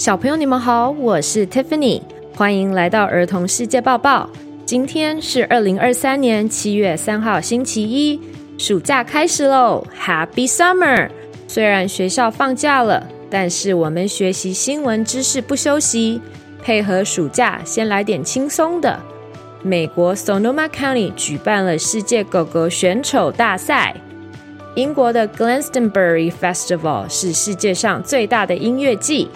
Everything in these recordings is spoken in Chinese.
小朋友，你们好，我是 Tiffany，欢迎来到儿童世界报报。今天是二零二三年七月三号，星期一，暑假开始喽，Happy Summer！虽然学校放假了，但是我们学习新闻知识不休息，配合暑假，先来点轻松的。美国 Sonoma County 举办了世界狗狗选丑大赛。英国的 Glastonbury Festival 是世界上最大的音乐季。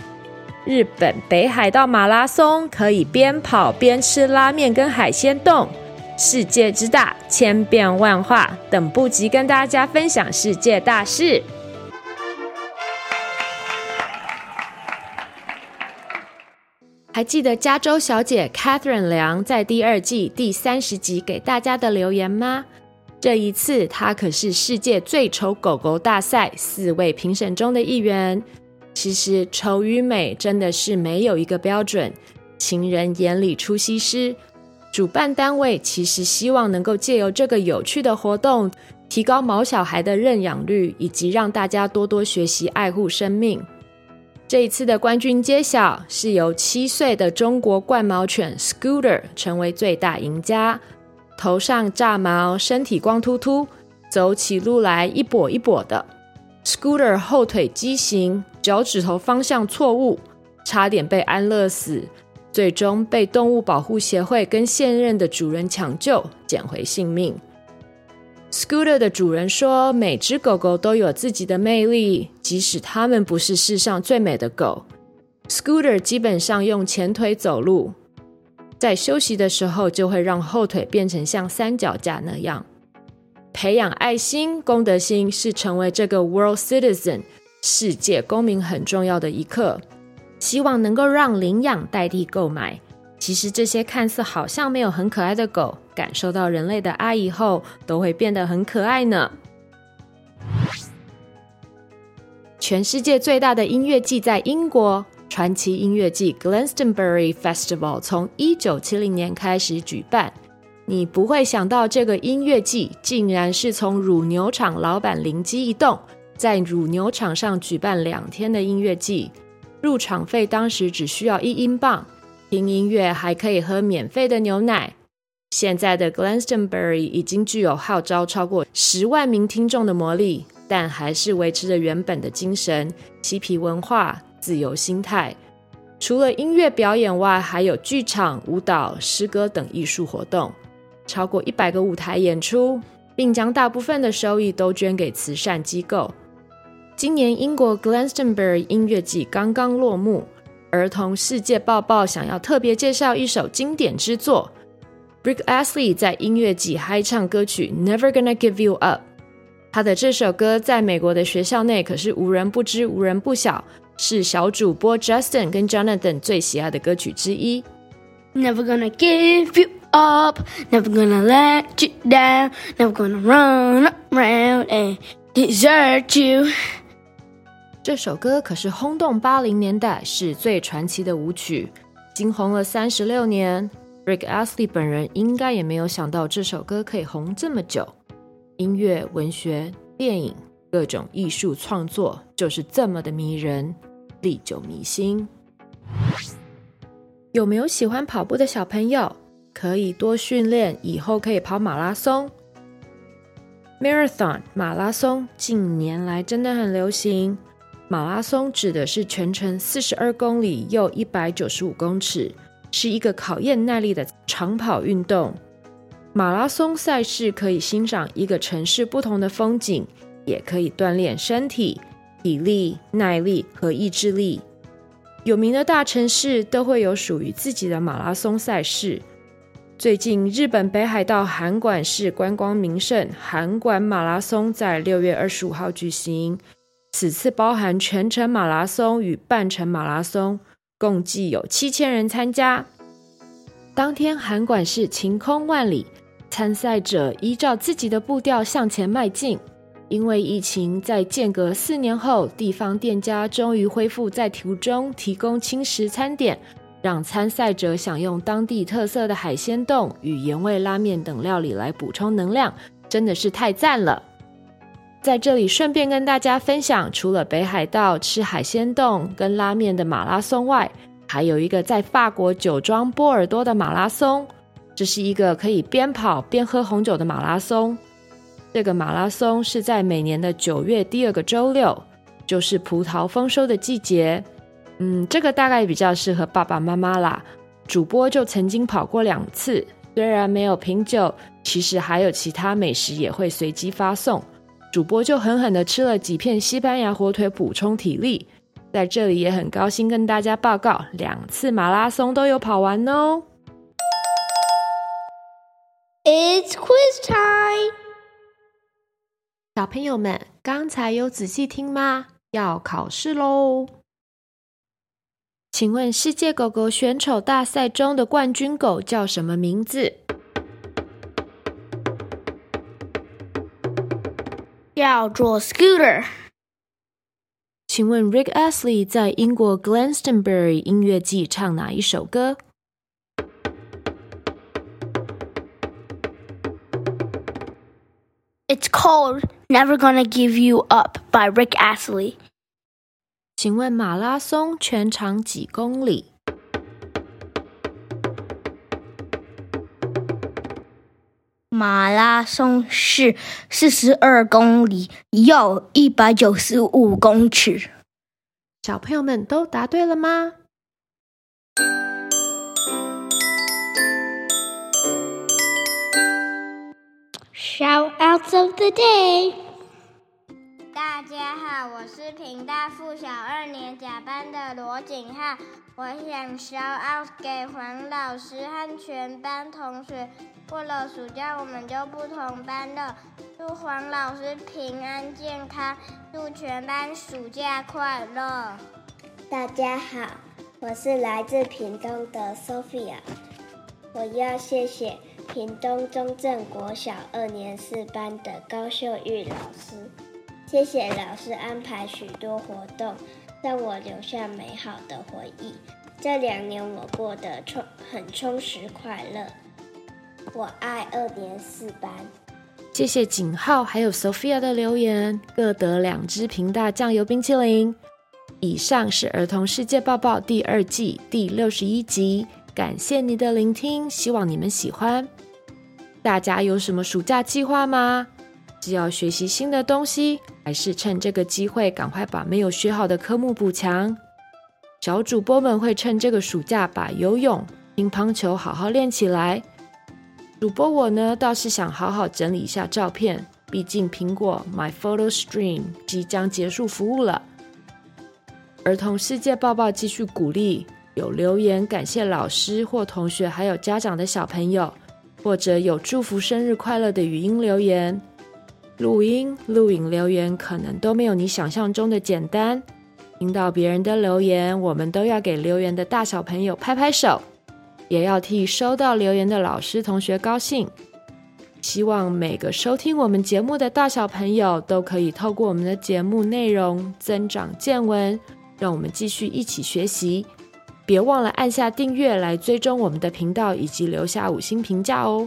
日本北海道马拉松可以边跑边吃拉面跟海鲜冻，世界之大，千变万化，等不及跟大家分享世界大事。还记得加州小姐 Catherine 梁在第二季第三十集给大家的留言吗？这一次，她可是世界最丑狗狗大赛四位评审中的一员。其实丑与美真的是没有一个标准，情人眼里出西施。主办单位其实希望能够借由这个有趣的活动，提高毛小孩的认养率，以及让大家多多学习爱护生命。这一次的冠军揭晓，是由七岁的中国冠毛犬 Scooter 成为最大赢家，头上炸毛，身体光秃秃，走起路来一跛一跛的。Scooter 后腿畸形，脚趾头方向错误，差点被安乐死，最终被动物保护协会跟现任的主人抢救，捡回性命。Scooter 的主人说：“每只狗狗都有自己的魅力，即使它们不是世上最美的狗。Scooter 基本上用前腿走路，在休息的时候就会让后腿变成像三脚架那样。”培养爱心、公德心是成为这个 World Citizen 世界公民很重要的一课。希望能够让领养代替购买。其实这些看似好像没有很可爱的狗，感受到人类的爱以后，都会变得很可爱呢。全世界最大的音乐季在英国，传奇音乐季 Glastonbury Festival 从一九七零年开始举办。你不会想到，这个音乐季竟然是从乳牛场老板灵机一动，在乳牛场上举办两天的音乐季。入场费当时只需要一英镑，听音乐还可以喝免费的牛奶。现在的 Glastonbury 已经具有号召超过十万名听众的魔力，但还是维持着原本的精神：嬉皮文化、自由心态。除了音乐表演外，还有剧场、舞蹈、诗歌等艺术活动。超过一百个舞台演出，并将大部分的收益都捐给慈善机构。今年英国 Glastonbury 音乐季刚刚落幕，儿童世界报报想要特别介绍一首经典之作。Brick Asley 在音乐季嗨唱歌曲 Never Gonna Give You Up。他的这首歌在美国的学校内可是无人不知、无人不晓，是小主播 Justin 跟 Jonathan 最喜爱的歌曲之一。Never gonna give you up, never gonna let you down, never gonna run around and desert you。这首歌可是轰动八零年代，是最传奇的舞曲，惊红了三十六年。Rick Astley 本人应该也没有想到这首歌可以红这么久。音乐、文学、电影，各种艺术创作就是这么的迷人，历久弥新。有没有喜欢跑步的小朋友？可以多训练，以后可以跑马拉松。Marathon 马拉松近年来真的很流行。马拉松指的是全程四十二公里又一百九十五公尺，是一个考验耐力的长跑运动。马拉松赛事可以欣赏一个城市不同的风景，也可以锻炼身体、体力、耐力和意志力。有名的大城市都会有属于自己的马拉松赛事。最近，日本北海道函馆市观光名胜函馆马拉松在六月二十五号举行。此次包含全程马拉松与半程马拉松，共计有七千人参加。当天，函馆市晴空万里，参赛者依照自己的步调向前迈进。因为疫情，在间隔四年后，地方店家终于恢复在途中提供轻食餐点，让参赛者享用当地特色的海鲜冻与盐味拉面等料理来补充能量，真的是太赞了。在这里顺便跟大家分享，除了北海道吃海鲜冻跟拉面的马拉松外，还有一个在法国酒庄波尔多的马拉松。这是一个可以边跑边喝红酒的马拉松。这个马拉松是在每年的九月第二个周六，就是葡萄丰收的季节。嗯，这个大概比较适合爸爸妈妈啦。主播就曾经跑过两次，虽然没有品酒，其实还有其他美食也会随机发送。主播就狠狠的吃了几片西班牙火腿补充体力。在这里也很高兴跟大家报告，两次马拉松都有跑完哦。It's quiz time. 小朋友们，刚才有仔细听吗？要考试喽！请问世界狗狗选丑大赛中的冠军狗叫什么名字？叫做 Scooter。请问 Rick Astley 在英国 Glastonbury 音乐季唱哪一首歌？It's called Never Gonna Give You Up by Rick Astley。请问马拉松全长几公里？马拉松是四十二公里，又一百九十五公尺。小朋友们都答对了吗？Shoutouts of the day！好，我是屏大附小二年甲班的罗景浩，我想 shout out 给黄老师和全班同学。过了暑假，我们就不同班了。祝黄老师平安健康，祝全班暑假快乐。大家好，我是来自屏东的 Sophia，我要谢谢。屏东中正国小二年四班的高秀玉老师，谢谢老师安排许多活动，让我留下美好的回忆。这两年我过得充很充实快乐。我爱二年四班。谢谢景浩还有 Sophia 的留言，各得两支平大酱油冰淇淋。以上是儿童世界报报第二季第六十一集，感谢你的聆听，希望你们喜欢。大家有什么暑假计划吗？是要学习新的东西，还是趁这个机会赶快把没有学好的科目补强？小主播们会趁这个暑假把游泳、乒乓球好好练起来。主播我呢，倒是想好好整理一下照片，毕竟苹果 My Photo Stream 即将结束服务了。儿童世界报报继续鼓励有留言感谢老师或同学还有家长的小朋友。或者有祝福生日快乐的语音留言、录音、录影留言，可能都没有你想象中的简单。听到别人的留言，我们都要给留言的大小朋友拍拍手，也要替收到留言的老师同学高兴。希望每个收听我们节目的大小朋友都可以透过我们的节目内容增长见闻，让我们继续一起学习。别忘了按下订阅来追踪我们的频道，以及留下五星评价哦。